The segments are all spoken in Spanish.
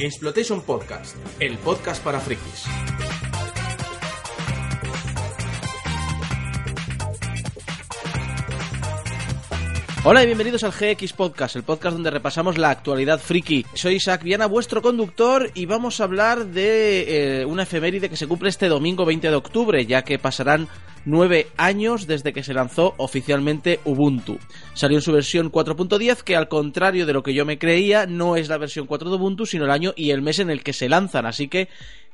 Exploitation Podcast, el podcast para frikis. Hola y bienvenidos al GX Podcast, el podcast donde repasamos la actualidad friki. Soy Isaac Viana, vuestro conductor, y vamos a hablar de eh, una efeméride que se cumple este domingo 20 de octubre, ya que pasarán nueve años desde que se lanzó oficialmente Ubuntu. Salió en su versión 4.10, que al contrario de lo que yo me creía, no es la versión 4 de Ubuntu, sino el año y el mes en el que se lanzan, así que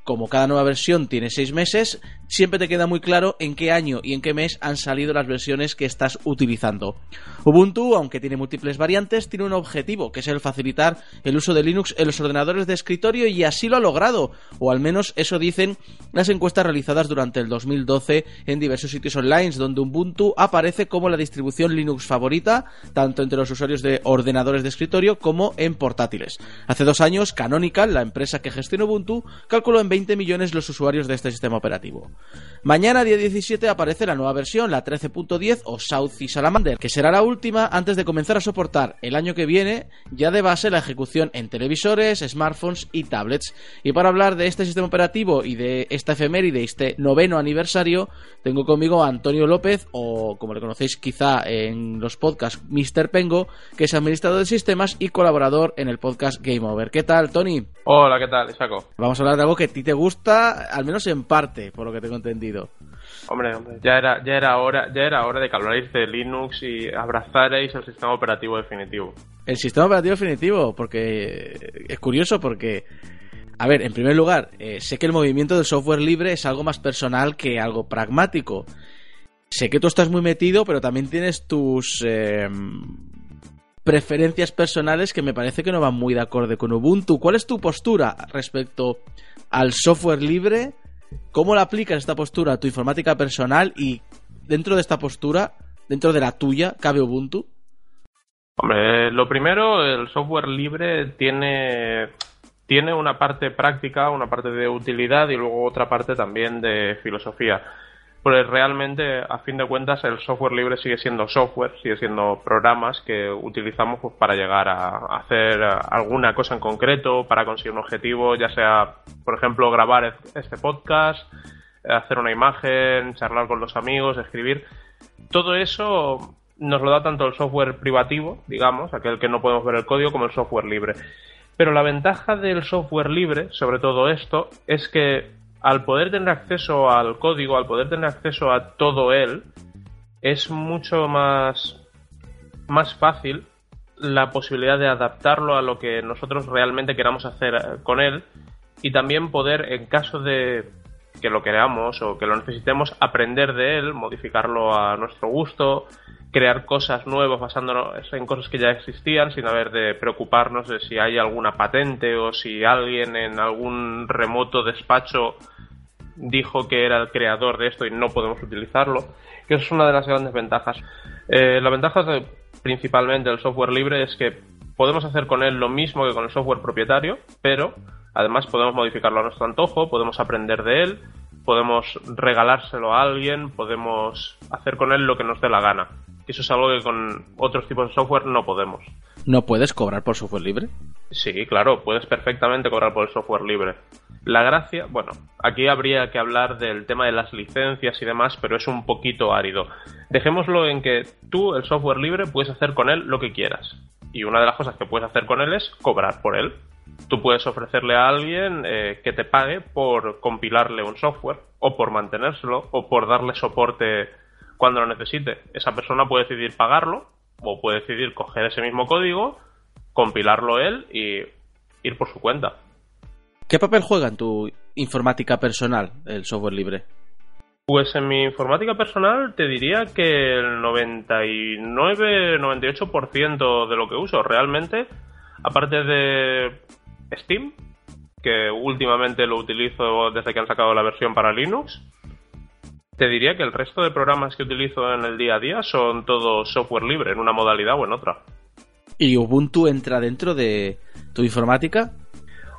como cada nueva versión tiene seis meses, siempre te queda muy claro en qué año y en qué mes han salido las versiones que estás utilizando. Ubuntu, aunque tiene múltiples variantes, tiene un objetivo, que es el facilitar el uso de Linux en los ordenadores de escritorio y así lo ha logrado, o al menos eso dicen las encuestas realizadas durante el 2012 en diversos sitios online, donde Ubuntu aparece como la distribución Linux favorita, tanto entre los usuarios de ordenadores de escritorio como en portátiles. Hace dos años, Canonical, la empresa que gestiona Ubuntu, calculó en 20 millones los usuarios de este sistema operativo. Mañana, día 17, aparece la nueva versión, la 13.10 o South y Salamander, que será la última antes de comenzar a soportar el año que viene ya de base la ejecución en televisores, smartphones y tablets. Y para hablar de este sistema operativo y de esta efeméride este noveno aniversario, tengo conmigo a Antonio López, o como le conocéis quizá en los podcasts, Mr. Pengo, que es administrador de sistemas y colaborador en el podcast Game Over. ¿Qué tal, Tony? Hola, ¿qué tal, Isaco? Vamos a hablar de algo que a ti te gusta, al menos en parte, por lo que tengo entendido. Hombre, hombre, ya era, ya era hora, ya era hora de que hablarais de Linux y abrazarais el sistema operativo definitivo. El sistema operativo definitivo, porque es curioso porque, a ver, en primer lugar, eh, sé que el movimiento del software libre es algo más personal que algo pragmático. Sé que tú estás muy metido, pero también tienes tus eh, preferencias personales que me parece que no van muy de acorde con Ubuntu. ¿Cuál es tu postura respecto al software libre? ¿Cómo la aplicas esta postura a tu informática personal? Y dentro de esta postura, dentro de la tuya, ¿cabe Ubuntu? Hombre, lo primero, el software libre tiene, tiene una parte práctica, una parte de utilidad y luego otra parte también de filosofía. Pues realmente, a fin de cuentas, el software libre sigue siendo software, sigue siendo programas que utilizamos pues, para llegar a hacer alguna cosa en concreto, para conseguir un objetivo, ya sea, por ejemplo, grabar este podcast, hacer una imagen, charlar con los amigos, escribir. Todo eso nos lo da tanto el software privativo, digamos, aquel que no podemos ver el código, como el software libre. Pero la ventaja del software libre, sobre todo esto, es que al poder tener acceso al código, al poder tener acceso a todo él, es mucho más, más fácil la posibilidad de adaptarlo a lo que nosotros realmente queramos hacer eh, con él y también poder, en caso de que lo queramos o que lo necesitemos, aprender de él, modificarlo a nuestro gusto, crear cosas nuevas basándonos en cosas que ya existían sin haber de preocuparnos de si hay alguna patente o si alguien en algún remoto despacho dijo que era el creador de esto y no podemos utilizarlo, que es una de las grandes ventajas. Eh, la ventaja de, principalmente del software libre es que podemos hacer con él lo mismo que con el software propietario, pero además podemos modificarlo a nuestro antojo, podemos aprender de él, podemos regalárselo a alguien, podemos hacer con él lo que nos dé la gana. Eso es algo que con otros tipos de software no podemos. ¿No puedes cobrar por software libre? Sí, claro, puedes perfectamente cobrar por el software libre. La gracia, bueno, aquí habría que hablar del tema de las licencias y demás, pero es un poquito árido. Dejémoslo en que tú, el software libre, puedes hacer con él lo que quieras. Y una de las cosas que puedes hacer con él es cobrar por él. Tú puedes ofrecerle a alguien eh, que te pague por compilarle un software, o por mantenérselo, o por darle soporte cuando lo necesite. Esa persona puede decidir pagarlo, o puede decidir coger ese mismo código, compilarlo él y ir por su cuenta. ¿Qué papel juega en tu informática personal el software libre? Pues en mi informática personal te diría que el 99-98% de lo que uso realmente, aparte de Steam, que últimamente lo utilizo desde que han sacado la versión para Linux, te diría que el resto de programas que utilizo en el día a día son todo software libre, en una modalidad o en otra. ¿Y Ubuntu entra dentro de tu informática?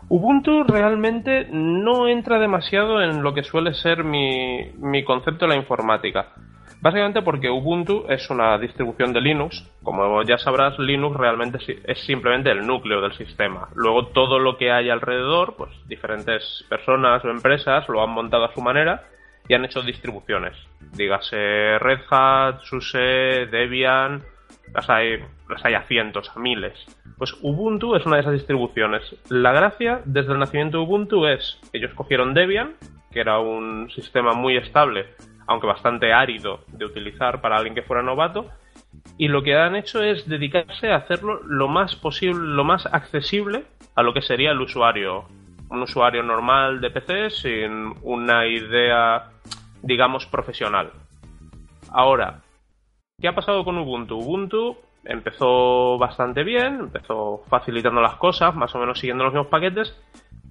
Ubuntu realmente no entra demasiado en lo que suele ser mi, mi, concepto de la informática. Básicamente porque Ubuntu es una distribución de Linux. Como ya sabrás, Linux realmente es simplemente el núcleo del sistema. Luego todo lo que hay alrededor, pues diferentes personas o empresas lo han montado a su manera y han hecho distribuciones. Dígase Red Hat, SUSE, Debian, las hay, las hay a cientos, a miles. Pues Ubuntu es una de esas distribuciones. La gracia desde el nacimiento de Ubuntu es que ellos cogieron Debian, que era un sistema muy estable, aunque bastante árido de utilizar para alguien que fuera novato, y lo que han hecho es dedicarse a hacerlo lo más posible, lo más accesible a lo que sería el usuario, un usuario normal de PC sin una idea, digamos, profesional. Ahora, ¿Qué ha pasado con Ubuntu? Ubuntu empezó bastante bien, empezó facilitando las cosas, más o menos siguiendo los mismos paquetes,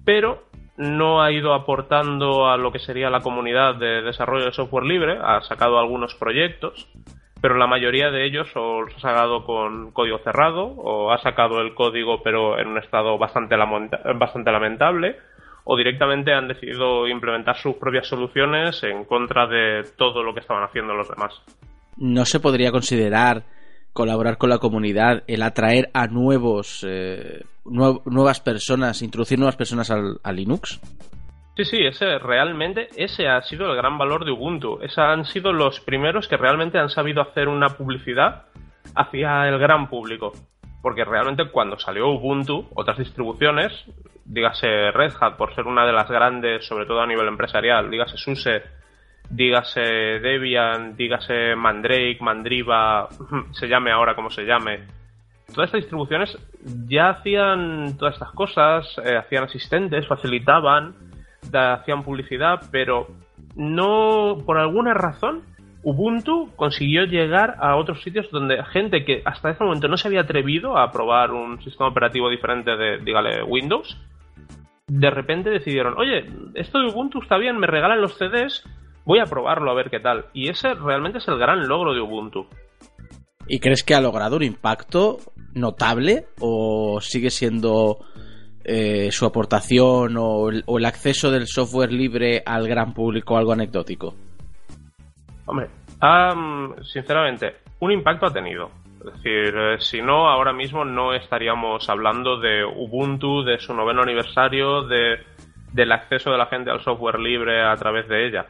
pero no ha ido aportando a lo que sería la comunidad de desarrollo de software libre, ha sacado algunos proyectos, pero la mayoría de ellos o los ha sacado con código cerrado o ha sacado el código pero en un estado bastante, bastante lamentable o directamente han decidido implementar sus propias soluciones en contra de todo lo que estaban haciendo los demás. No se podría considerar colaborar con la comunidad, el atraer a nuevos eh, nuevas personas, introducir nuevas personas al, a Linux? Sí, sí, ese realmente ese ha sido el gran valor de Ubuntu. Esos han sido los primeros que realmente han sabido hacer una publicidad hacia el gran público. Porque realmente cuando salió Ubuntu, otras distribuciones, dígase Red Hat por ser una de las grandes, sobre todo a nivel empresarial, dígase SUSE, dígase Debian, dígase Mandrake, Mandriva, se llame ahora como se llame. Todas estas distribuciones ya hacían todas estas cosas, eh, hacían asistentes, facilitaban, hacían publicidad, pero no, por alguna razón, Ubuntu consiguió llegar a otros sitios donde gente que hasta ese momento no se había atrevido a probar un sistema operativo diferente de, dígale, Windows, de repente decidieron, oye, esto de Ubuntu está bien, me regalan los CDs, voy a probarlo a ver qué tal. Y ese realmente es el gran logro de Ubuntu. ¿Y crees que ha logrado un impacto notable o sigue siendo eh, su aportación o el, acceso del software libre al gran público algo anecdótico? Hombre, sinceramente, un impacto ha tenido. Es decir, eh, si no, ahora mismo no estaríamos hablando de Ubuntu, de su noveno aniversario, de, del acceso de la gente al software libre a través de ella.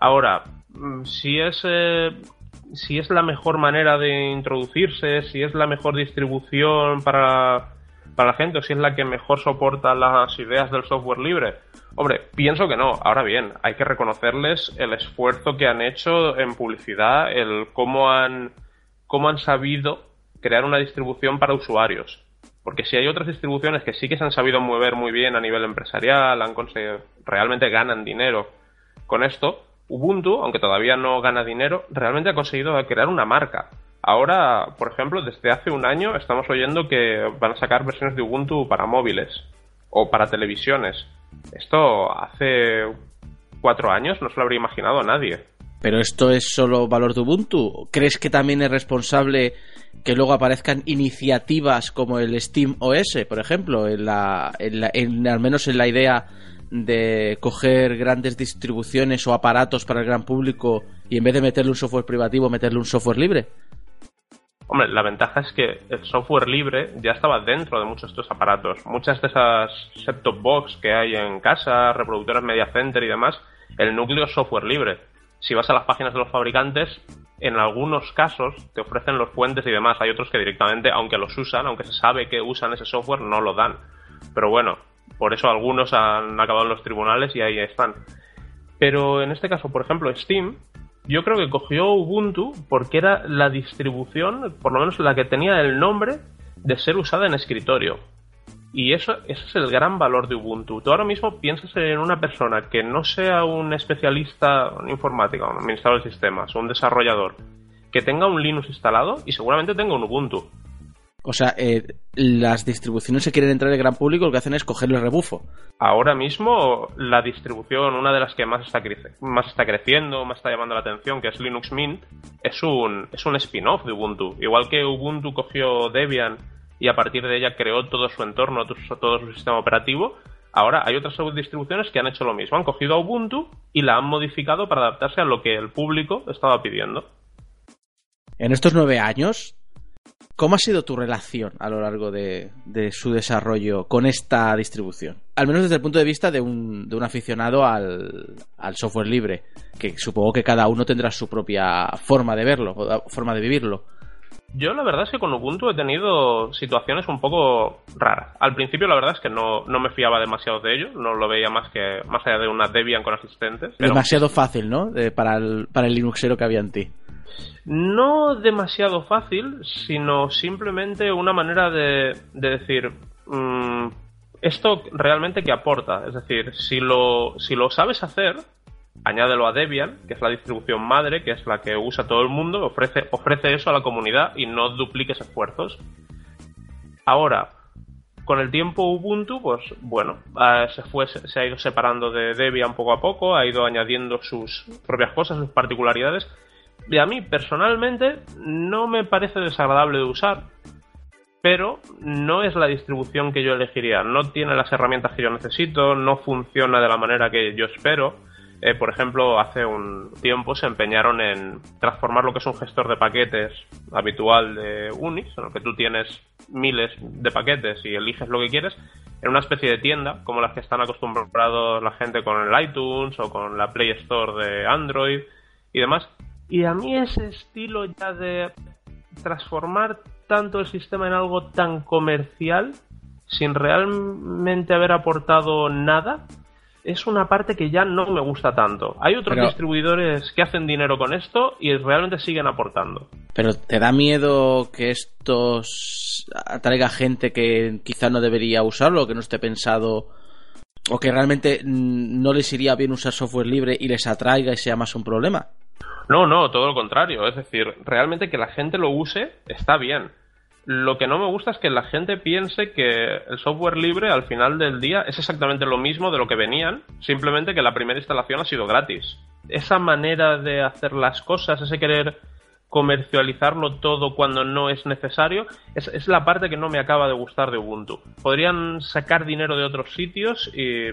Ahora, mm, si es, eh, si es la mejor manera de introducirse, si es la mejor distribución para, para la gente o si es la que mejor soporta las ideas del software libre, hombre, pienso que no. Ahora bien, hay que reconocerles el esfuerzo que han hecho en publicidad, el cómo han, cómo han sabido crear una distribución para usuarios. Porque si hay otras distribuciones que sí que se han sabido mover muy bien a nivel empresarial, han conseguido, realmente ganan dinero con esto, Ubuntu, aunque todavía no gana dinero, realmente ha conseguido crear una marca. Ahora, por ejemplo, desde hace un año estamos oyendo que van a sacar versiones de Ubuntu para móviles o para televisiones. Esto hace cuatro años no se lo habría imaginado a nadie. ¿Pero esto es solo valor de Ubuntu? ¿Crees que también es responsable que luego aparezcan iniciativas como el Steam OS, por ejemplo, en la, en al menos en la idea de coger grandes distribuciones o aparatos para el gran público y en vez de meterle un software privativo, meterle un software libre? Hombre, la ventaja es que el software libre ya estaba dentro de muchos de estos aparatos. Muchas de esas set-top box que hay en casa, reproductores media center y demás, el núcleo es software libre. Si vas a las páginas de los fabricantes, en algunos casos te ofrecen los puentes y demás. Hay otros que directamente, aunque los usan, aunque se sabe que usan ese software, no lo dan. Pero bueno, por eso algunos han acabado en los tribunales y ahí están. Pero en este caso, por ejemplo, Steam, yo creo que cogió Ubuntu porque era la distribución, por lo menos la que tenía el nombre de ser usada en escritorio. Y eso, ese es el gran valor de Ubuntu. Tú ahora mismo piensas en una persona que no sea un especialista en informática, un administrador de sistemas, un desarrollador, que tenga un Linux instalado y seguramente tenga un Ubuntu. O sea, eh, las distribuciones que quieren entrar el gran público lo que hacen es cogerle el rebufo. Ahora mismo la distribución, una de las que más está, más está creciendo, más está llamando la atención, que es Linux Mint, es un, es un spin-off de Ubuntu. Igual que Ubuntu cogió Debian y a partir de ella creó todo su entorno, todo su sistema operativo, ahora hay otras distribuciones que han hecho lo mismo. Han cogido a Ubuntu y la han modificado para adaptarse a lo que el público estaba pidiendo. En estos nueve años, ¿Cómo ha sido tu relación a lo largo de, su desarrollo con esta distribución? Al menos desde el punto de vista de un, aficionado al, software libre, que supongo que cada uno tendrá su propia forma de verlo, o forma de vivirlo. Yo la verdad es que con Ubuntu he tenido situaciones un poco raras. Al principio la verdad es que no, me fiaba demasiado de ello, no lo veía más que más allá de una Debian con asistentes. Demasiado fácil, ¿no? para, el, para el Linuxero que había en ti no demasiado fácil, sino simplemente una manera de, decir, mm, esto realmente que aporta. Es decir, si lo, si lo sabes hacer, añádelo a Debian, que es la distribución madre, que es la que usa todo el mundo, ofrece, ofrece eso a la comunidad y no dupliques esfuerzos. Ahora, con el tiempo Ubuntu, pues bueno, eh, se, fue, se ha ido separando de Debian poco a poco, ha ido añadiendo sus propias cosas, sus particularidades, y a mí personalmente no me parece desagradable de usar, pero no es la distribución que yo elegiría. No tiene las herramientas que yo necesito, no funciona de la manera que yo espero. Eh, por ejemplo, hace un tiempo se empeñaron en transformar lo que es un gestor de paquetes habitual de Unix, en el que tú tienes miles de paquetes y eliges lo que quieres, en una especie de tienda, como las que están acostumbrados la gente con el iTunes o con la Play Store de Android y demás. Y a mí ese estilo ya de transformar tanto el sistema en algo tan comercial, sin realmente haber aportado nada, es una parte que ya no me gusta tanto. Hay otros distribuidores que hacen dinero con esto y realmente siguen aportando. Pero ¿te da miedo que esto atraiga gente que quizá no debería usarlo, que no esté pensado o que realmente no les iría bien usar software libre y les atraiga y sea más un problema? No, no, todo lo contrario. Es decir, realmente que la gente lo use está bien. Lo que no me gusta es que la gente piense que el software libre al final del día es exactamente lo mismo de lo que venían, simplemente que la primera instalación ha sido gratis. Esa manera de hacer las cosas, ese querer comercializarlo todo cuando no es necesario, es, la parte que no me acaba de gustar de Ubuntu. Podrían sacar dinero de otros sitios y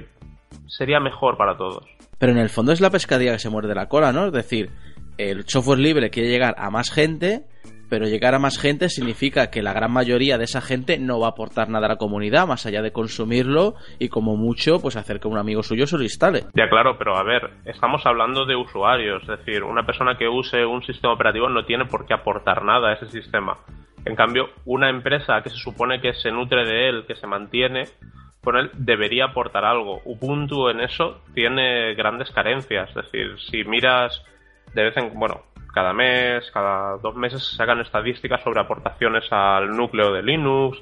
sería mejor para todos. Pero en el fondo es la pescadilla que se muerde la cola, ¿no? Es decir, el software libre quiere llegar a más gente, pero llegar a más gente significa que la gran mayoría de esa gente no va a aportar nada a la comunidad más allá de consumirlo y como mucho pues hacer que un amigo suyo se lo instale. Ya claro, pero a ver, estamos hablando de usuarios, es decir, una persona que use un sistema operativo no tiene por qué aportar nada a ese sistema. En cambio, una empresa que se supone que se nutre de él, que se mantiene con él, debería aportar algo. Ubuntu en eso tiene grandes carencias, es decir, si miras de vez en bueno, cada mes, cada dos meses se sacan estadísticas sobre aportaciones al núcleo de Linux,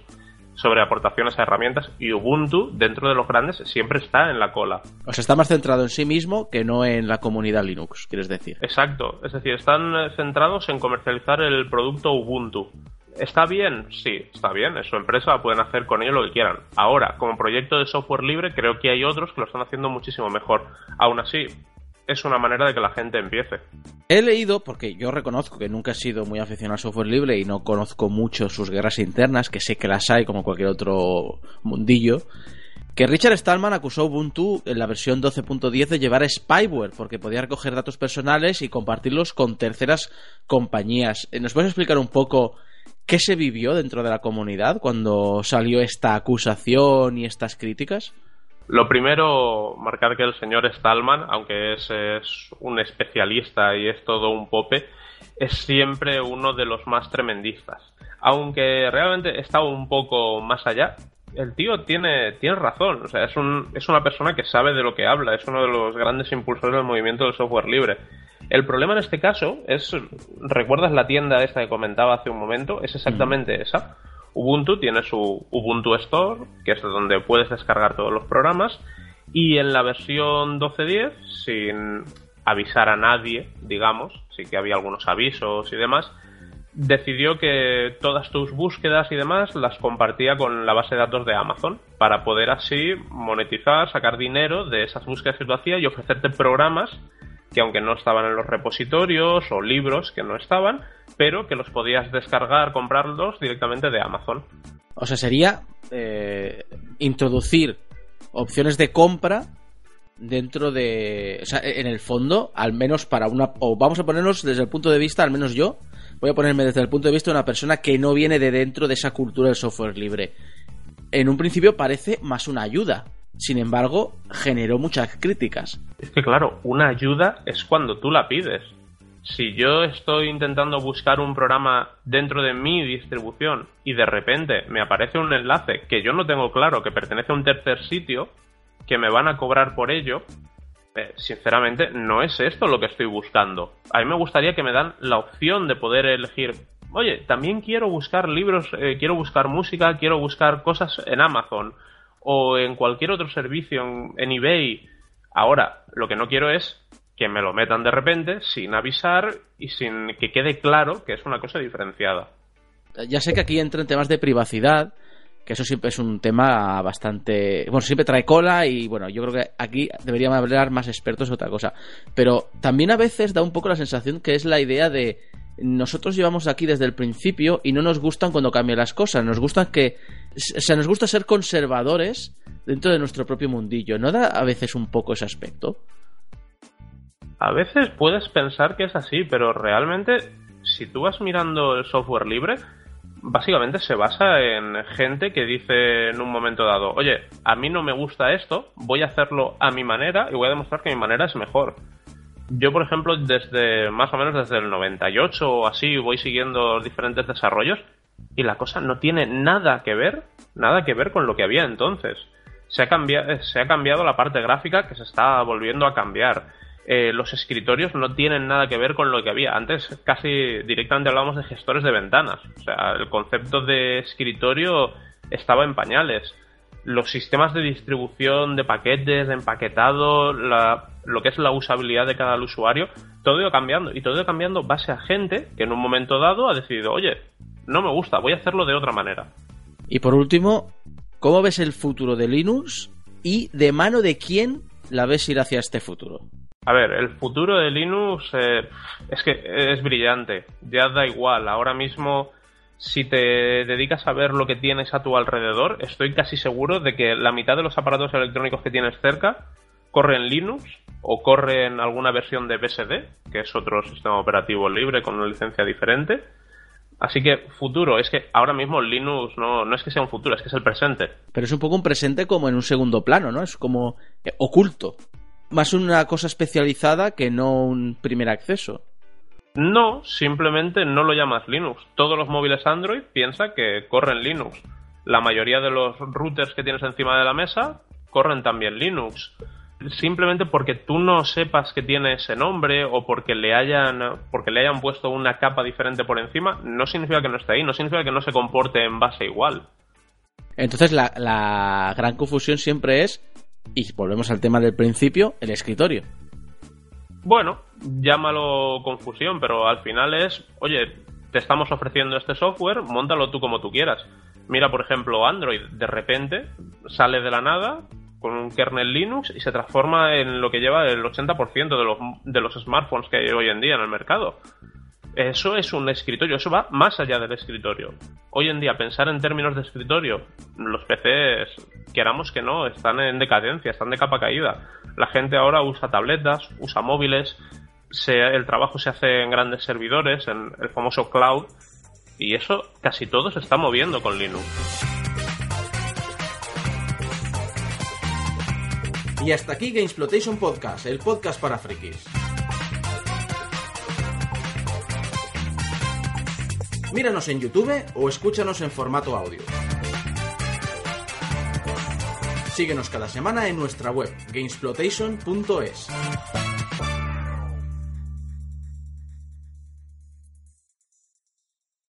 sobre aportaciones a herramientas y Ubuntu, dentro de los grandes, siempre está en la cola. O sea, está más centrado en sí mismo que no en la comunidad Linux, quieres decir. Exacto, es decir, están eh, centrados en comercializar el producto Ubuntu. ¿Está bien? Sí, está bien, es su empresa, pueden hacer con ello lo que quieran. Ahora, como proyecto de software libre, creo que hay otros que lo están haciendo muchísimo mejor. Aún así, es una manera de que la gente empiece. He leído, porque yo reconozco que nunca he sido muy aficionado al software libre y no conozco mucho sus guerras internas, que sé que las hay como cualquier otro mundillo, que Richard Stallman acusó a Ubuntu en la versión 12.10 de llevar spyware, porque podía recoger datos personales y compartirlos con terceras compañías. ¿Nos puedes explicar un poco qué se vivió dentro de la comunidad cuando salió esta acusación y estas críticas? Lo primero, marcar que el señor Stallman, aunque es, un especialista y es todo un pope, es siempre uno de los más tremendistas. Aunque realmente está un poco más allá, el tío tiene, tiene razón. O sea, es, un, es una persona que sabe de lo que habla, es uno de los grandes impulsores del movimiento del software libre. El problema en este caso es, ¿recuerdas la tienda esta que comentaba hace un momento? Es exactamente esa. Ubuntu tiene su Ubuntu Store, que es donde puedes descargar todos los programas, y en la versión 12.10, sin avisar a nadie, digamos, sí que había algunos avisos y demás, decidió que todas tus búsquedas y demás las compartía con la base de datos de Amazon para poder así monetizar, sacar dinero de esas búsquedas que tú hacías y ofrecerte programas que aunque no estaban en los repositorios o libros que no estaban, pero que los podías descargar, comprarlos directamente de Amazon. O sea, sería eh, introducir opciones de compra dentro de... O sea, en el fondo, al menos para una... O vamos a ponernos desde el punto de vista, al menos yo, voy a ponerme desde el punto de vista de una persona que no viene de dentro de esa cultura del software libre. En un principio parece más una ayuda. Sin embargo, generó muchas críticas. Es que claro, una ayuda es cuando tú la pides. Si yo estoy intentando buscar un programa dentro de mi distribución y de repente me aparece un enlace que yo no tengo claro que pertenece a un tercer sitio, que me van a cobrar por ello, eh, sinceramente, no es esto lo que estoy buscando. A mí me gustaría que me dan la opción de poder elegir, oye, también quiero buscar libros, eh, quiero buscar música, quiero buscar cosas en Amazon o en cualquier otro servicio en, eBay. Ahora, lo que no quiero es que me lo metan de repente sin avisar y sin que quede claro que es una cosa diferenciada. Ya sé que aquí entran temas de privacidad, que eso siempre es un tema bastante... Bueno, siempre trae cola y bueno, yo creo que aquí deberían hablar más expertos otra cosa. Pero también a veces da un poco la sensación que es la idea de nosotros llevamos aquí desde el principio y no nos gustan cuando cambian las cosas, nos gusta que... O sea, nos gusta ser conservadores dentro de nuestro propio mundillo. ¿No da a veces un poco ese aspecto? A veces puedes pensar que es así, pero realmente si tú vas mirando el software libre, básicamente se basa en gente que dice en un momento dado, oye, a mí no me gusta esto, voy a hacerlo a mi manera y voy a demostrar que mi manera es mejor. Yo, por ejemplo, desde más o menos desde el 98 o así voy siguiendo diferentes desarrollos y la cosa no tiene nada que ver, nada que ver con lo que había entonces. Se ha, cambiado, se ha cambiado la parte gráfica que se está volviendo a cambiar eh, los escritorios no tienen nada que ver con lo que había. Antes casi directamente hablábamos de gestores de ventanas. O sea, el concepto de escritorio estaba en pañales. Los sistemas de distribución de paquetes, de empaquetado, lo que es la usabilidad de cada usuario, todo iba cambiando. Y todo iba cambiando base a gente que en un momento dado ha decidido, oye, no me gusta, voy a hacerlo de otra manera. Y por último, ¿cómo ves el futuro de Linux y de mano de quién la ves ir hacia este futuro? A ver, el futuro de Linux eh, es que es brillante. Ya da igual. Ahora mismo, si te dedicas a ver lo que tienes a tu alrededor, estoy casi seguro de que la mitad de los aparatos electrónicos que tienes cerca corren Linux o corren alguna versión de BSD, que es otro sistema operativo libre con una licencia diferente. Así que futuro, es que ahora mismo Linux no, no es que sea un futuro, es que es el presente. Pero es un poco un presente como en un segundo plano, ¿no? Es como eh, oculto más una cosa especializada que no un primer acceso. No, simplemente no lo llamas Linux. Todos los móviles Android piensa que corren Linux. La mayoría de los routers que tienes encima de la mesa corren también Linux. Simplemente porque tú no sepas que tiene ese nombre o porque le hayan porque le hayan puesto una capa diferente por encima, no significa que no esté ahí, no significa que no se comporte en base igual. Entonces la, la gran confusión siempre es y volvemos al tema del principio, el escritorio. Bueno, llámalo confusión, pero al final es, oye, te estamos ofreciendo este software, montalo tú como tú quieras. Mira, por ejemplo, Android, de repente sale de la nada con un kernel Linux y se transforma en lo que lleva el 80% de los, de los smartphones que hay hoy en día en el mercado. Eso es un escritorio, eso va más allá del escritorio. Hoy en día, pensar en términos de escritorio, los PCs, queramos que no, están en decadencia, están de capa caída. La gente ahora usa tabletas, usa móviles, el trabajo se hace en grandes servidores, en el famoso cloud, y eso casi todo se está moviendo con Linux. Y hasta aquí Gamesplotation Podcast, el podcast para frikis. Míranos en YouTube o escúchanos en formato audio. Síguenos cada semana en nuestra web, gamesplotation.es.